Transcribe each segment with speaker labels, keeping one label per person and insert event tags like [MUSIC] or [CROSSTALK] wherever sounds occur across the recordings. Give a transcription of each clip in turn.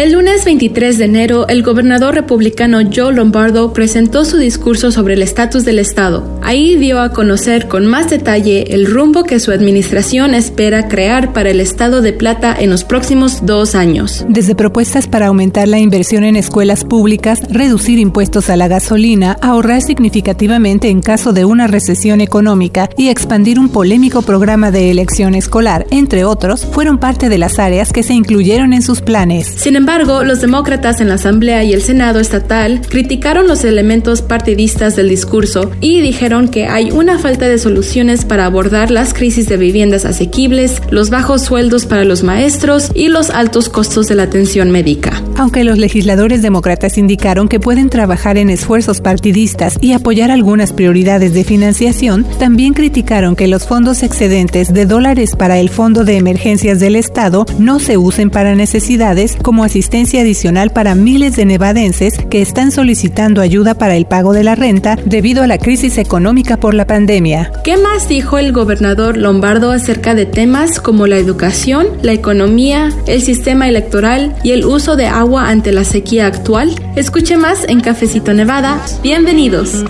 Speaker 1: El lunes 23 de enero, el gobernador republicano Joe Lombardo presentó su discurso sobre el estatus del Estado. Ahí dio a conocer con más detalle el rumbo que su administración espera crear para el Estado de Plata en los próximos dos años.
Speaker 2: Desde propuestas para aumentar la inversión en escuelas públicas, reducir impuestos a la gasolina, ahorrar significativamente en caso de una recesión económica y expandir un polémico programa de elección escolar, entre otros, fueron parte de las áreas que se incluyeron en sus planes.
Speaker 1: Sin embargo, los demócratas en la Asamblea y el Senado estatal criticaron los elementos partidistas del discurso y dijeron que hay una falta de soluciones para abordar las crisis de viviendas asequibles, los bajos sueldos para los maestros y los altos costos de la atención médica.
Speaker 2: Aunque los legisladores demócratas indicaron que pueden trabajar en esfuerzos partidistas y apoyar algunas prioridades de financiación, también criticaron que los fondos excedentes de dólares para el Fondo de Emergencias del Estado no se usen para necesidades como asistencia adicional para miles de nevadenses que están solicitando ayuda para el pago de la renta debido a la crisis económica por la pandemia.
Speaker 1: ¿Qué más dijo el gobernador Lombardo acerca de temas como la educación, la economía, el sistema electoral y el uso de agua ante la sequía actual? Escuche más en Cafecito Nevada. Bienvenidos.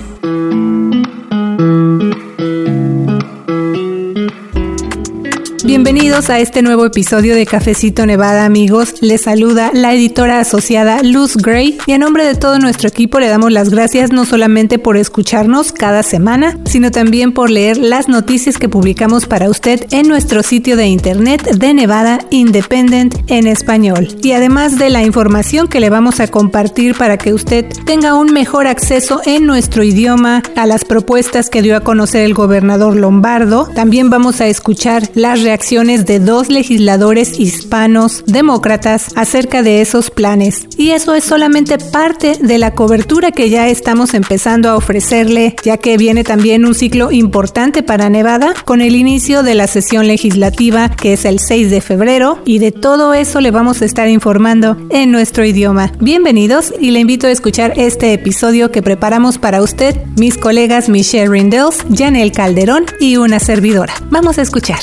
Speaker 2: Bienvenidos a este nuevo episodio de Cafecito Nevada, amigos. Les saluda la editora asociada Luz Gray y a nombre de todo nuestro equipo le damos las gracias no solamente por escucharnos cada semana, sino también por leer las noticias que publicamos para usted en nuestro sitio de internet de Nevada Independent en español. Y además de la información que le vamos a compartir para que usted tenga un mejor acceso en nuestro idioma a las propuestas que dio a conocer el gobernador Lombardo, también vamos a escuchar las reacciones de dos legisladores hispanos demócratas acerca de esos planes. Y eso es solamente parte de la cobertura que ya estamos empezando a ofrecerle, ya que viene también un ciclo importante para Nevada con el inicio de la sesión legislativa que es el 6 de febrero y de todo eso le vamos a estar informando en nuestro idioma. Bienvenidos y le invito a escuchar este episodio que preparamos para usted, mis colegas Michelle Rindels, Janel Calderón y una servidora. Vamos a escuchar.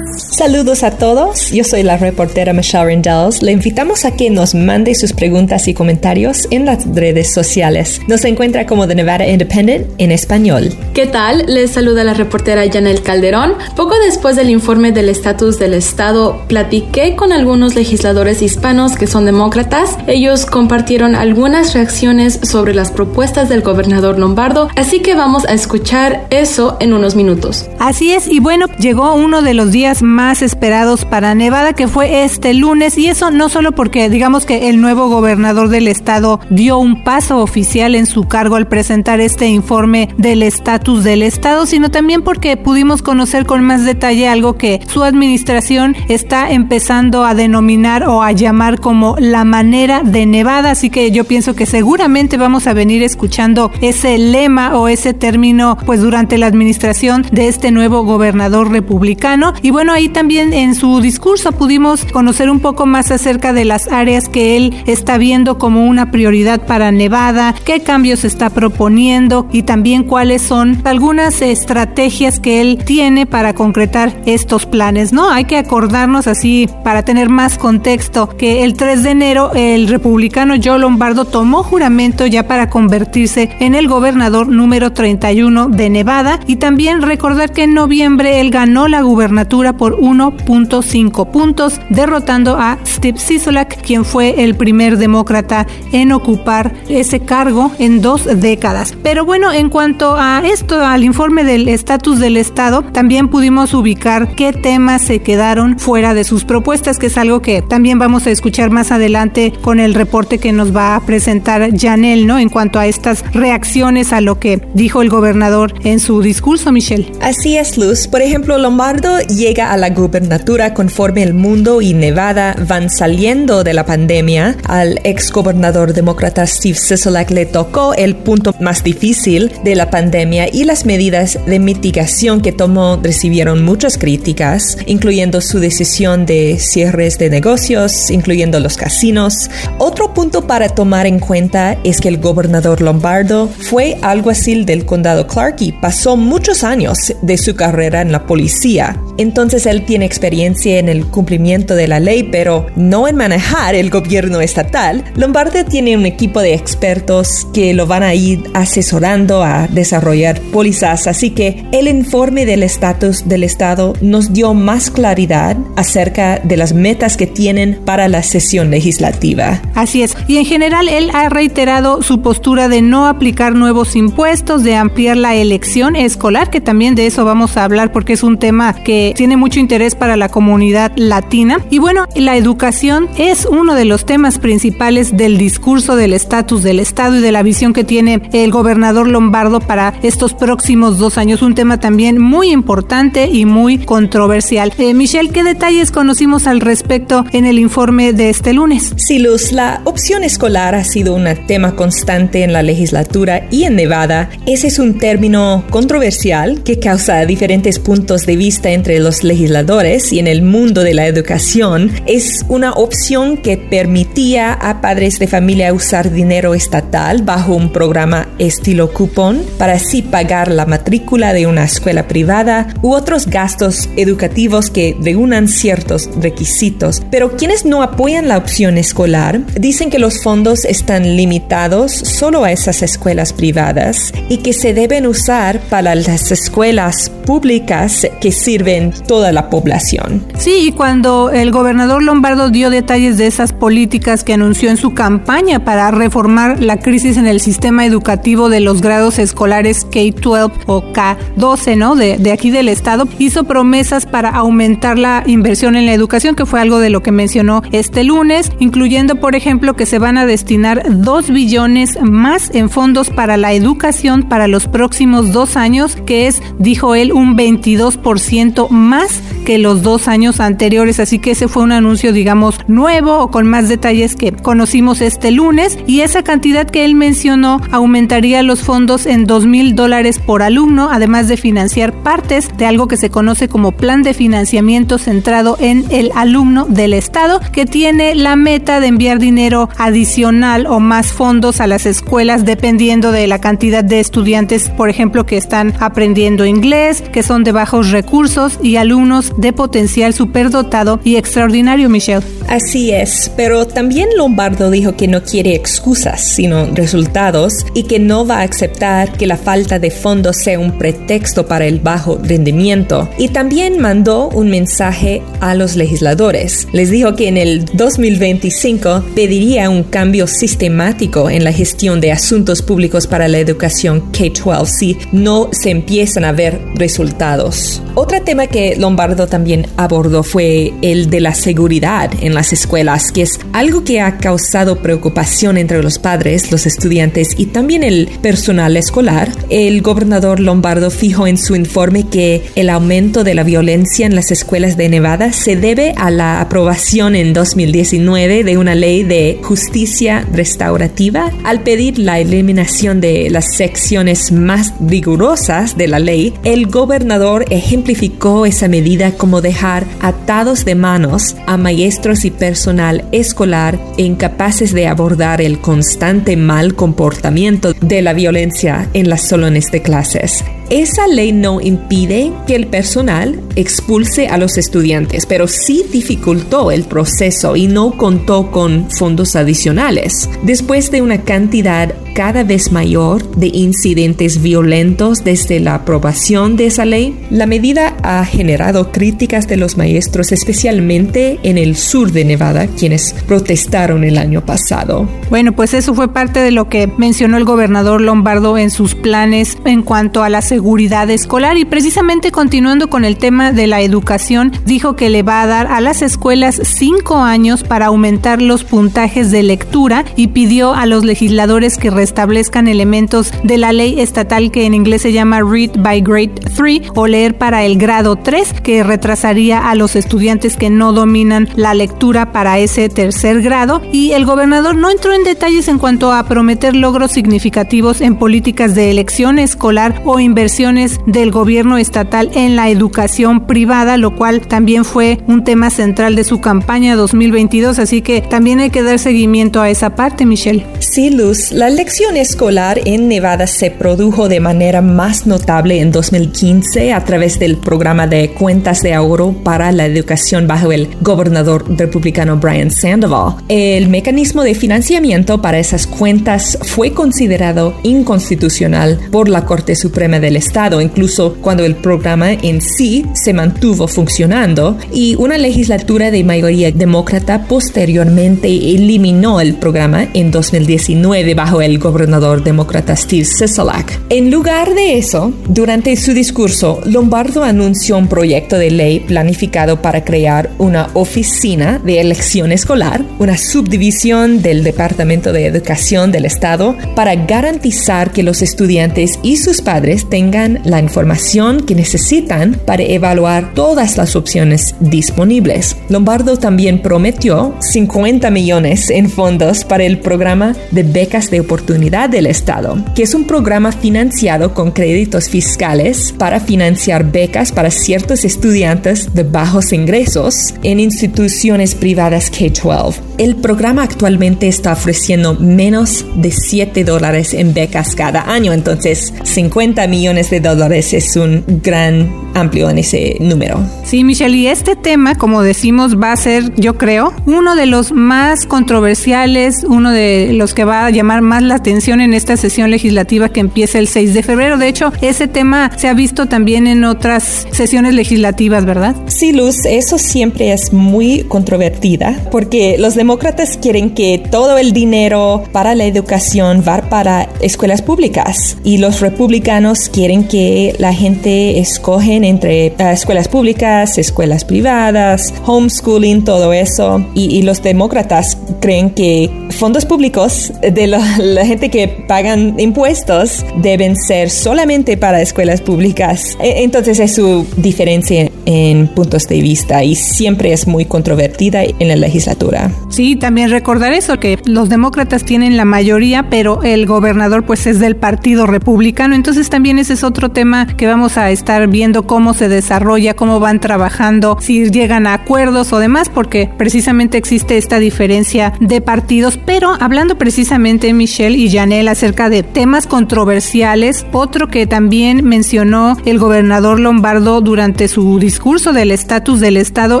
Speaker 3: Saludos a todos, yo soy la reportera Michelle Rindels. Le invitamos a que nos mande sus preguntas y comentarios en las redes sociales. Nos encuentra como The Nevada Independent en español.
Speaker 1: ¿Qué tal? Les saluda la reportera Janel Calderón. Poco después del informe del estatus del Estado, platiqué con algunos legisladores hispanos que son demócratas. Ellos compartieron algunas reacciones sobre las propuestas del gobernador Lombardo, así que vamos a escuchar eso en unos minutos.
Speaker 2: Así es, y bueno, llegó uno de los días más esperados para Nevada, que fue este lunes, y eso no solo porque digamos que el nuevo gobernador del estado dio un paso oficial en su cargo al presentar este informe del estatus del estado, sino también porque pudimos conocer con más detalle algo que su administración está empezando a denominar o a llamar como la manera de Nevada, así que yo pienso que seguramente vamos a venir escuchando ese lema o ese término pues durante la administración de este nuevo gobernador republicano. Y bueno ahí también en su discurso pudimos conocer un poco más acerca de las áreas que él está viendo como una prioridad para Nevada, qué cambios está proponiendo y también cuáles son algunas estrategias que él tiene para concretar estos planes, ¿no? Hay que acordarnos así para tener más contexto que el 3 de enero el republicano Joe Lombardo tomó juramento ya para convertirse en el gobernador número 31 de Nevada y también recordar que en noviembre él ganó la gubernatura por 1.5 puntos, derrotando a Steve Sisolak, quien fue el primer demócrata en ocupar ese cargo en dos décadas. Pero bueno, en cuanto a esto, al informe del estatus del Estado, también pudimos ubicar qué temas se quedaron fuera de sus propuestas, que es algo que también vamos a escuchar más adelante con el reporte que nos va a presentar Janel, ¿no? En cuanto a estas reacciones a lo que dijo el gobernador en su discurso, Michelle.
Speaker 3: Así es, Luz. Por ejemplo, Lombardo llega a la gubernatura conforme el mundo y Nevada van saliendo de la pandemia. Al ex gobernador demócrata Steve Sisolak le tocó el punto más difícil de la pandemia y las medidas de mitigación que tomó recibieron muchas críticas, incluyendo su decisión de cierres de negocios, incluyendo los casinos. Otro punto para tomar en cuenta es que el gobernador Lombardo fue alguacil del condado Clark y pasó muchos años de su carrera en la policía. Entonces él tiene experiencia en el cumplimiento de la ley, pero no en manejar el gobierno estatal, Lombardo tiene un equipo de expertos que lo van a ir asesorando a desarrollar pólizas, así que el informe del estatus del Estado nos dio más claridad acerca de las metas que tienen para la sesión legislativa.
Speaker 2: Así es, y en general él ha reiterado su postura de no aplicar nuevos impuestos, de ampliar la elección escolar, que también de eso vamos a hablar porque es un tema que tiene mucho interés para la comunidad latina. Y bueno, la educación es uno de los temas principales del discurso del estatus del Estado y de la visión que tiene el gobernador Lombardo para estos próximos dos años. Un tema también muy importante y muy controversial. Eh, Michelle, ¿qué detalles conocimos al respecto en el informe de este lunes?
Speaker 3: Sí, Luz, la opción escolar ha sido un tema constante en la legislatura y en Nevada. Ese es un término controversial que causa diferentes puntos de vista entre los legisladores y en el mundo de la educación. Es una opción que permitía a padres de familia usar dinero estatal bajo un programa estilo cupón para así pagar la matrícula de una escuela privada u otros gastos educativos que reúnan ciertos requisitos. Pero quienes no apoyan la opción escolar dicen que los fondos están limitados solo a esas escuelas privadas y que se deben usar para las escuelas públicas que sirven toda la población.
Speaker 2: Sí, y cuando el gobernador Lombardo dio detalles de esas políticas que anunció en su campaña para reformar la crisis en el sistema educativo de los grados escolares K-12 o K-12, ¿no? De, de aquí del estado, hizo promesas para aumentar la inversión en la educación, que fue algo de lo que mencionó este lunes, incluyendo, por ejemplo, que se van a destinar 2 billones más en fondos para la educación para los próximos dos años, que es, dijo él, un 22% más que los dos años anteriores. Así que ese fue un anuncio, digamos, nuevo o con más detalles que conocimos este lunes. Y esa cantidad que él mencionó aumentaría los fondos en dos mil dólares por alumno, además de financiar partes de algo que se conoce como plan de financiamiento centrado en el alumno del Estado, que tiene la meta de enviar dinero adicional o más fondos a las escuelas dependiendo de la cantidad de estudiantes, por ejemplo, que están aprendiendo inglés, que son de bajos recursos y alumnos de potencial superdotado y extraordinario, Michelle.
Speaker 3: Así es, pero también Lombardo dijo que no quiere excusas, sino resultados y que no va a aceptar que la falta de fondos sea un pretexto para el bajo rendimiento. Y también mandó un mensaje a los legisladores. Les dijo que en el 2025 pediría un cambio sistemático en la gestión de asuntos públicos para la educación K-12 si no se empiezan a ver resultados. Otro tema que Lombardo también abordó fue el de la seguridad en las escuelas, que es algo que ha causado preocupación entre los padres, los estudiantes y también el personal escolar. El gobernador Lombardo fijó en su informe que el aumento de la violencia en las escuelas de Nevada se debe a la aprobación en 2019 de una ley de justicia restaurativa al pedir la eliminación de las secciones más rigurosas de la ley. El gobernador ejemplificó esa medida como dejar atados de manos a maestros y personal escolar incapaces de abordar el constante mal comportamiento de la violencia en las salones de clases. Esa ley no impide que el personal expulse a los estudiantes, pero sí dificultó el proceso y no contó con fondos adicionales. Después de una cantidad cada vez mayor de incidentes violentos desde la aprobación de esa ley, la medida ha generado críticas de los maestros, especialmente en el sur de Nevada, quienes protestaron el año pasado.
Speaker 2: Bueno, pues eso fue parte de lo que mencionó el gobernador Lombardo en sus planes en cuanto a la seguridad escolar y precisamente continuando con el tema de la educación, dijo que le va a dar a las escuelas cinco años para aumentar los puntajes de lectura y pidió a los legisladores que establezcan elementos de la ley estatal que en inglés se llama Read by Grade 3 o leer para el grado 3, que retrasaría a los estudiantes que no dominan la lectura para ese tercer grado. Y el gobernador no entró en detalles en cuanto a prometer logros significativos en políticas de elección escolar o inversiones del gobierno estatal en la educación privada, lo cual también fue un tema central de su campaña 2022, así que también hay que dar seguimiento a esa parte, Michelle.
Speaker 3: Sí, Luz, la elección escolar en Nevada se produjo de manera más notable en 2015 a través del programa de cuentas de ahorro para la educación bajo el gobernador republicano Brian Sandoval. El mecanismo de financiamiento para esas cuentas fue considerado inconstitucional por la Corte Suprema del Estado, incluso cuando el programa en sí se mantuvo funcionando y una legislatura de mayoría demócrata posteriormente eliminó el programa en 2019 bajo el gobernador demócrata Steve Sisolak. En lugar de eso, durante su discurso, Lombardo anunció un proyecto de ley planificado para crear una oficina de elección escolar, una subdivisión del Departamento de Educación del Estado, para garantizar que los estudiantes y sus padres tengan la información que necesitan para evaluar todas las opciones disponibles. Lombardo también prometió 50 millones en fondos para el programa de becas de oportunidad del Estado, que es un programa financiado con créditos fiscales para financiar becas para ciertos estudiantes de bajos ingresos en instituciones privadas K-12. El programa actualmente está ofreciendo menos de 7 dólares en becas cada año, entonces 50 millones de dólares es un gran amplio en ese número.
Speaker 2: Sí, Michelle, y este tema, como decimos, va a ser, yo creo, uno de los más controversiales, uno de los que va a llamar más la atención en esta sesión legislativa que empieza el 6 de febrero. De hecho, ese tema se ha visto también en otras sesiones legislativas, ¿verdad?
Speaker 3: Sí, Luz, eso siempre es muy controvertida porque los demócratas quieren que todo el dinero para la educación va para escuelas públicas y los republicanos quieren que la gente escogen entre eh, escuelas públicas, escuelas privadas, homeschooling, todo eso. Y, los demócratas creen que fondos públicos de la gente que pagan impuestos deben ser solamente para escuelas públicas. E, entonces es su diferencia en puntos de vista y siempre es muy controvertida en la legislatura.
Speaker 2: Sí, también recordar eso, que los demócratas tienen la mayoría, pero el gobernador pues es del Partido Republicano. Entonces también ese es otro tema que vamos a estar viendo cómo se desarrolla, cómo van trabajando, si llegan a acuerdos o demás, porque precisamente existe esta diferencia de partidos. Pero hablando precisamente, Michelle y Janelle, acerca de temas controversiales, otro que también mencionó el gobernador Lombardo durante su discurso del estatus del Estado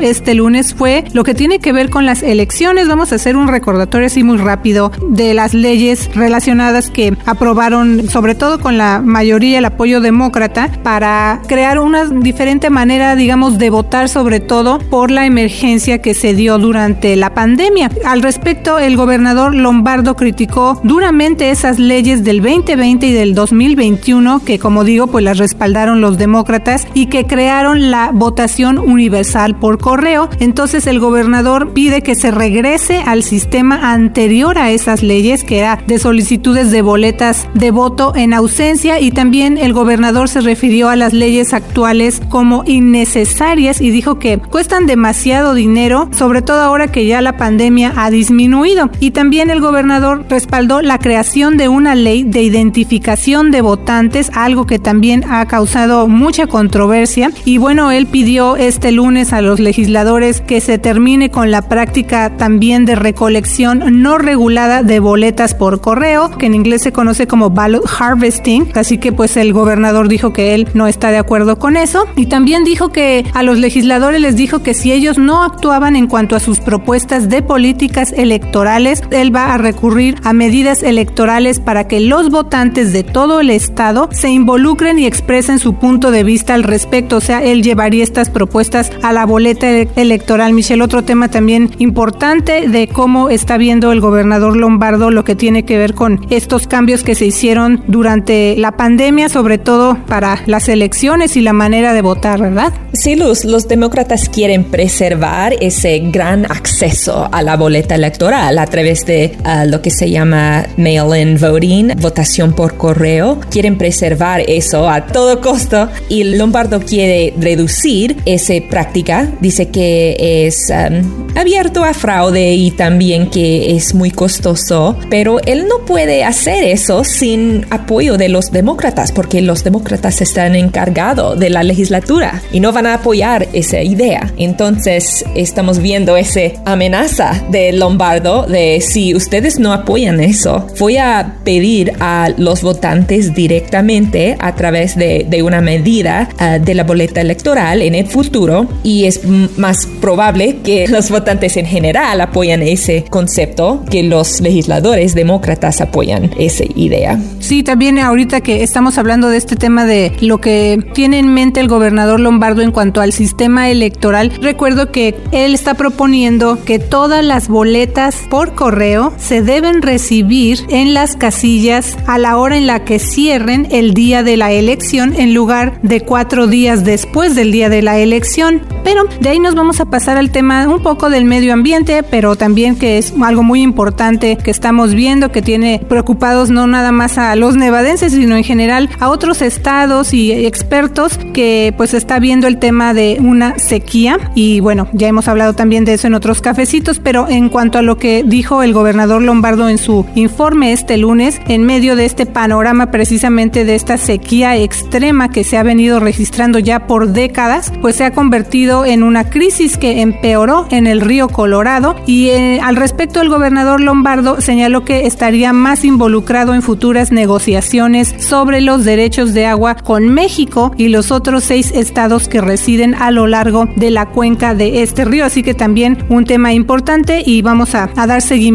Speaker 2: este lunes fue lo que tiene que ver con las elecciones. Vamos a hacer un recordatorio así muy rápido de las leyes relacionadas que aprobaron, sobre todo con la mayoría, el apoyo demócrata, para crear una diferente manera, digamos, de votar, sobre todo por la emergencia que se dio durante la pandemia. Al respecto, el gobernador Lombardo criticó duramente esas leyes del 2020 y del 2021 que, como digo, pues las respaldaron los demócratas y que crearon la votación universal por correo. Entonces el gobernador pide que se regrese al sistema anterior a esas leyes, que era de solicitudes de boletas de voto en ausencia y también el gobernador se refirió a las leyes actuales como innecesarias y dijo que cuestan demasiado dinero, sobre todo ahora que ya la pandemia ha disminuido. Y el gobernador respaldó la creación de una ley de identificación de votantes, algo que también ha causado mucha controversia. Y bueno, él pidió este lunes a los legisladores que se termine con la práctica también de recolección no regulada de boletas por correo, que en inglés se conoce como ballot harvesting. Así que pues el gobernador dijo que él no está de acuerdo con eso. Y también dijo que a los legisladores les dijo que si ellos no actuaban en cuanto a sus propuestas de políticas electorales, él va a recurrir a medidas electorales para que los votantes de todo el estado se involucren y expresen su punto de vista al respecto. O sea, él llevaría estas propuestas a la boleta electoral. Michelle, otro tema también importante de cómo está viendo el gobernador Lombardo lo que tiene que ver con estos cambios que se hicieron durante la pandemia, sobre todo para las elecciones y la manera de votar, ¿verdad?
Speaker 3: Sí, Luz, los demócratas quieren preservar ese gran acceso a la boleta electoral a través de uh, lo que se llama mail-in voting, votación por correo. Quieren preservar eso a todo costo y Lombardo quiere reducir esa práctica. Dice que es um, abierto a fraude y también que es muy costoso, pero él no puede hacer eso sin apoyo de los demócratas porque los demócratas están encargados de la legislatura y no van a apoyar esa idea. Entonces estamos viendo esa amenaza de Lombardo de si ustedes no apoyan eso, voy a pedir a los votantes directamente a través de, de una medida uh, de la boleta electoral en el futuro y es más probable que [LAUGHS] los votantes en general apoyan ese concepto que los legisladores demócratas apoyan esa idea.
Speaker 2: Sí, también ahorita que estamos hablando de este tema de lo que tiene en mente el gobernador Lombardo en cuanto al sistema electoral, recuerdo que él está proponiendo que todas las boletas por correo se deben recibir en las casillas a la hora en la que cierren el día de la elección en lugar de cuatro días después del día de la elección. Pero de ahí nos vamos a pasar al tema un poco del medio ambiente, pero también que es algo muy importante que estamos viendo que tiene preocupados no nada más a los nevadenses, sino en general a otros estados y expertos que pues está viendo el tema de una sequía y bueno, ya hemos hablado también de eso en otros cafecitos, pero en cuanto a lo que dijo el gobernador Lombardo en su informe este lunes, en medio de este panorama precisamente de esta sequía extrema que se ha venido registrando ya por décadas, pues se ha convertido en una crisis que empeoró en el río Colorado. Y eh, al respecto el gobernador Lombardo señaló que estaría más involucrado en futuras negociaciones sobre los derechos de agua con México y los otros seis estados que residen a lo largo de la cuenca de este río, así que también un tema importante y vamos a, a dar seguimiento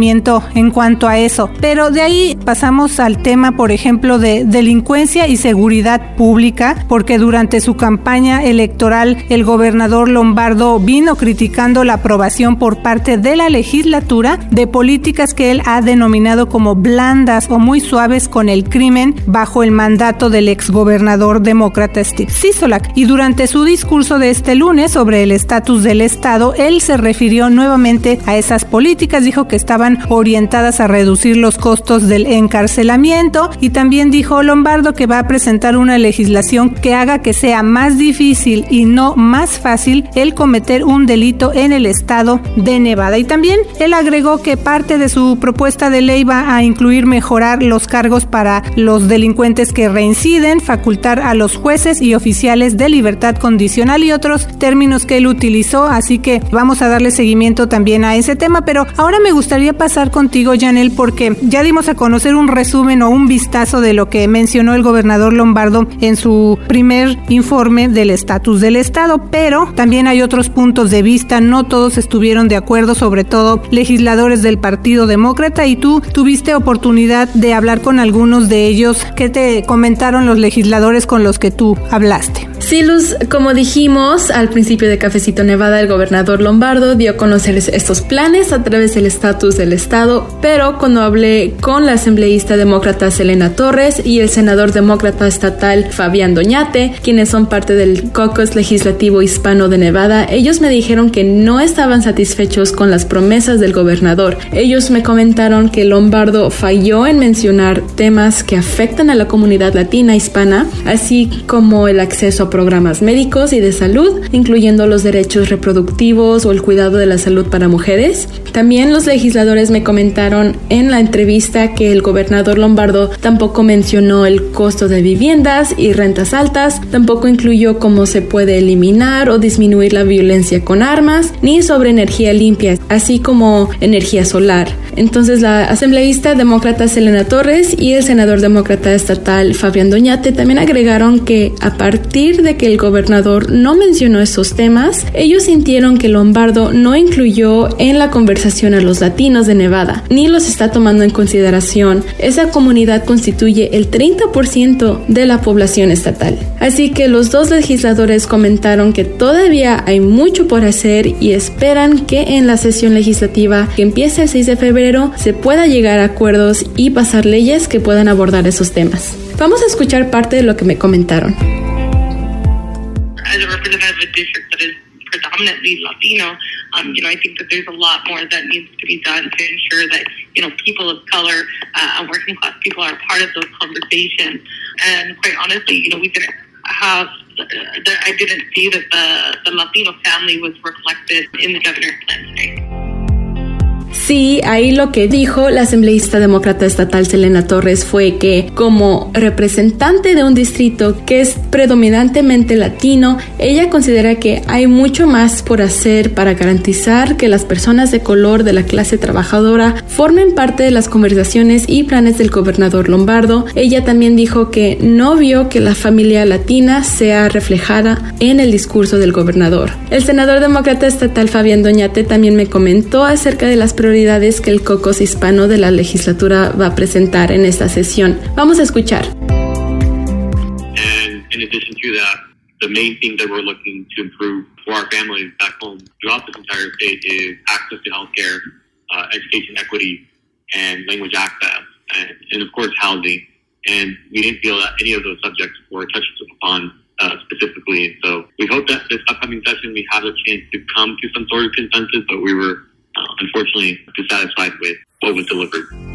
Speaker 2: en cuanto a eso. Pero de ahí pasamos al tema, por ejemplo, de delincuencia y seguridad pública, porque durante su campaña electoral el gobernador Lombardo vino criticando la aprobación por parte de la legislatura de políticas que él ha denominado como blandas o muy suaves con el crimen bajo el mandato del exgobernador demócrata Steve Sisolak. Y durante su discurso de este lunes sobre el estatus del Estado, él se refirió nuevamente a esas políticas, dijo que estaban orientadas a reducir los costos del encarcelamiento. Y también dijo Lombardo que va a presentar una legislación que haga que sea más difícil y no más fácil el cometer un delito en el estado de Nevada. Y también él agregó que parte de su propuesta de ley va a incluir mejorar los cargos para los delincuentes que reinciden, facultar a los jueces y oficiales de libertad condicional y otros términos que él utilizó, así que vamos a darle seguimiento también a ese tema, pero ahora me gustaría pasar contigo, Janel, porque ya dimos a conocer un resumen o un vistazo de lo que mencionó el gobernador Lombardo en su primer informe del estatus del Estado, pero también hay otros puntos de vista, no todos estuvieron de acuerdo, sobre todo legisladores del Partido Demócrata, y tú tuviste oportunidad de hablar con algunos de ellos. ¿Qué te comentaron los legisladores con los que tú hablaste?
Speaker 1: Sí, Luz, como dijimos al principio de Cafecito Nevada, el gobernador Lombardo dio a conocer estos planes a través del estatus del Estado, pero cuando hablé con la asambleísta demócrata Selena Torres y el senador demócrata estatal Fabián Doñate, quienes son parte del caucus legislativo hispano de Nevada, ellos me dijeron que no estaban satisfechos con las promesas del gobernador. Ellos me comentaron que Lombardo falló en mencionar temas que afectan a la comunidad latina hispana, así como el acceso a programas médicos y de salud, incluyendo los derechos reproductivos o el cuidado de la salud para mujeres. También los legisladores me comentaron en la entrevista que el gobernador Lombardo tampoco mencionó el costo de viviendas y rentas altas, tampoco incluyó cómo se puede eliminar o disminuir la violencia con armas, ni sobre energía limpia, así como energía solar. Entonces la asambleísta demócrata Selena Torres y el senador demócrata estatal Fabián Doñate también agregaron que a partir de que el gobernador no mencionó esos temas, ellos sintieron que Lombardo no incluyó en la conversación a los latinos de Nevada, ni los está tomando en consideración. Esa comunidad constituye el 30% de la población estatal. Así que los dos legisladores comentaron que todavía hay mucho por hacer y esperan que en la sesión legislativa que empieza el 6 de febrero se pueda llegar a acuerdos y pasar leyes que puedan abordar esos temas. Vamos a escuchar parte de lo que me comentaron.
Speaker 4: predominantly Latino, um, you know, I think that there's a lot more that needs to be done to ensure that, you know, people of color uh, and working class people are part of those conversations. And quite honestly, you know, we didn't have, uh, I didn't see that the, the Latino family was reflected in the governor's plan today.
Speaker 1: Sí, ahí lo que dijo la asambleísta demócrata estatal Selena Torres fue que como representante de un distrito que es predominantemente latino, ella considera que hay mucho más por hacer para garantizar que las personas de color de la clase trabajadora formen parte de las conversaciones y planes del gobernador Lombardo. Ella también dijo que no vio que la familia latina sea reflejada en el discurso del gobernador. El senador demócrata estatal Fabián Doñate también me comentó acerca de las prioridades que el cocos hispano de la legislatura va a presentar en esta sesión. Vamos a escuchar.
Speaker 5: the main thing that we're looking to improve for our families back home throughout this entire state is access to healthcare, uh, education equity, and language access, and, of course housing. And we didn't feel that any of those subjects were touched upon uh, specifically. So we hope that this upcoming session we have a chance to come to some sort of consensus, but we were unfortunately dissatisfied with what was delivered.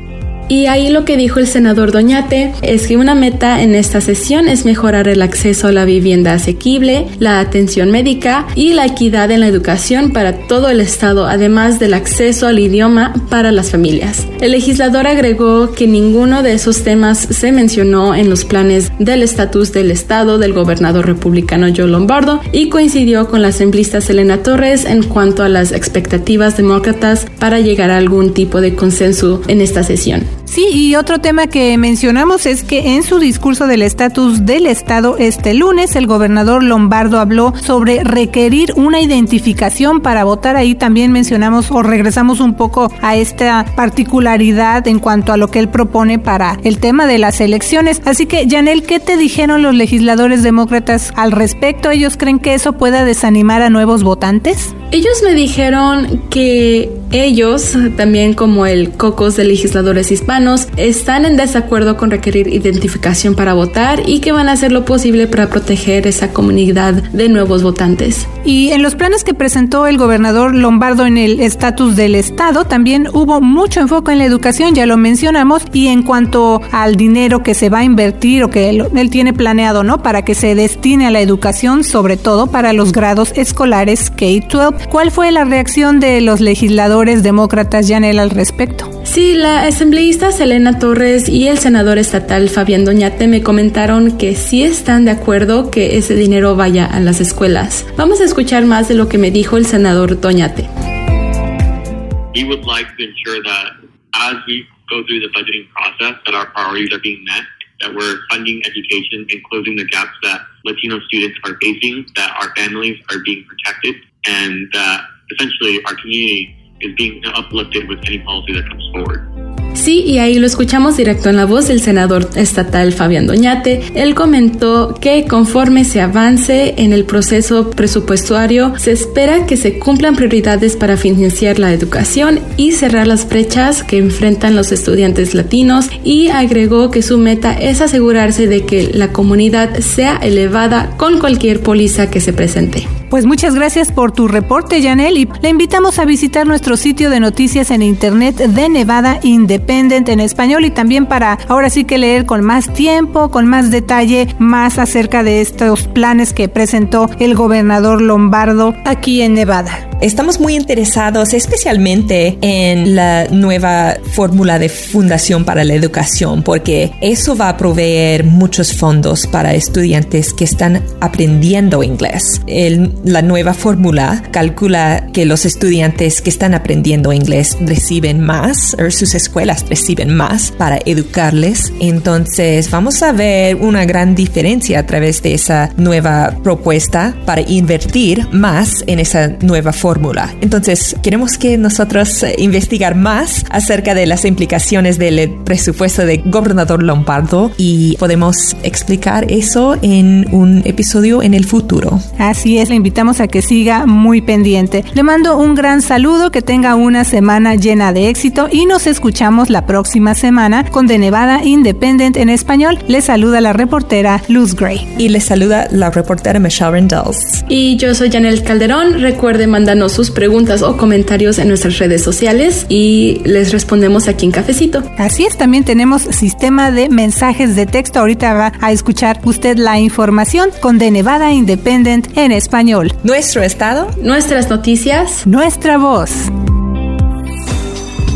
Speaker 1: Y ahí lo que dijo el senador Doñate es que una meta en esta sesión es mejorar el acceso a la vivienda asequible, la atención médica y la equidad en la educación para todo el Estado, además del acceso al idioma para las familias. El legislador agregó que ninguno de esos temas se mencionó en los planes del estatus del Estado del gobernador republicano Joe Lombardo y coincidió con la asambleísta Selena Torres en cuanto a las expectativas demócratas para llegar a algún tipo de consenso en esta sesión.
Speaker 2: Sí, y otro tema que mencionamos es que en su discurso del estatus del Estado este lunes, el gobernador Lombardo habló sobre requerir una identificación para votar. Ahí también mencionamos o regresamos un poco a esta particularidad en cuanto a lo que él propone para el tema de las elecciones. Así que, Janel, ¿qué te dijeron los legisladores demócratas al respecto? ¿Ellos creen que eso pueda desanimar a nuevos votantes?
Speaker 1: Ellos me dijeron que ellos, también como el cocos de legisladores hispanos, están en desacuerdo con requerir identificación para votar y que van a hacer lo posible para proteger esa comunidad de nuevos votantes.
Speaker 2: Y en los planes que presentó el gobernador Lombardo en el estatus del Estado, también hubo mucho enfoque en la educación, ya lo mencionamos, y en cuanto al dinero que se va a invertir o que él, él tiene planeado, ¿no? Para que se destine a la educación, sobre todo para los grados escolares K-12 ¿Cuál fue la reacción de los legisladores demócratas, Janel, al respecto?
Speaker 1: Sí, la asambleísta Selena Torres y el senador estatal Fabián Doñate me comentaron que sí están de acuerdo que ese dinero vaya a las escuelas. Vamos a escuchar más de lo que me dijo el senador Doñate.
Speaker 5: We would like to ensure that as we go through the budgeting process that our priorities are being met, that we're funding education and closing the gaps that Latino students are facing, that our families are being protected, and that essentially our community is being uplifted with any policy that comes forward.
Speaker 1: Sí, y ahí lo escuchamos directo en la voz del senador estatal Fabián Doñate. Él comentó que conforme se avance en el proceso presupuestario, se espera que se cumplan prioridades para financiar la educación y cerrar las brechas que enfrentan los estudiantes latinos y agregó que su meta es asegurarse de que la comunidad sea elevada con cualquier póliza que se presente.
Speaker 2: Pues muchas gracias por tu reporte, Janel, y le invitamos a visitar nuestro sitio de noticias en internet de Nevada Independent en español y también para ahora sí que leer con más tiempo, con más detalle, más acerca de estos planes que presentó el gobernador Lombardo aquí en Nevada.
Speaker 3: Estamos muy interesados especialmente en la nueva fórmula de Fundación para la Educación porque eso va a proveer muchos fondos para estudiantes que están aprendiendo inglés. la nueva fórmula calcula que los estudiantes que están aprendiendo inglés reciben más, o sus escuelas reciben más para educarles. Entonces vamos a ver una gran diferencia a través de esa nueva propuesta para invertir más en esa nueva fórmula entonces, queremos que nosotros eh, investigar más acerca de las implicaciones del eh, presupuesto de gobernador Lombardo y podemos explicar eso en un episodio en el futuro.
Speaker 2: Así es, le invitamos a que siga muy pendiente. Le mando un gran saludo, que tenga una semana llena de éxito y nos escuchamos la próxima semana con De Nevada Independent en español. Le saluda la reportera Luz Gray.
Speaker 3: Y le saluda la reportera Michelle Rendells.
Speaker 1: Y yo soy Janel Calderón. Recuerde mandarnos sus preguntas o comentarios en nuestras redes sociales y les respondemos aquí en Cafecito.
Speaker 2: Así es, también tenemos sistema de mensajes de texto. Ahorita va a escuchar usted la información con De Nevada Independent en español.
Speaker 3: Nuestro estado,
Speaker 1: nuestras noticias,
Speaker 2: nuestra voz.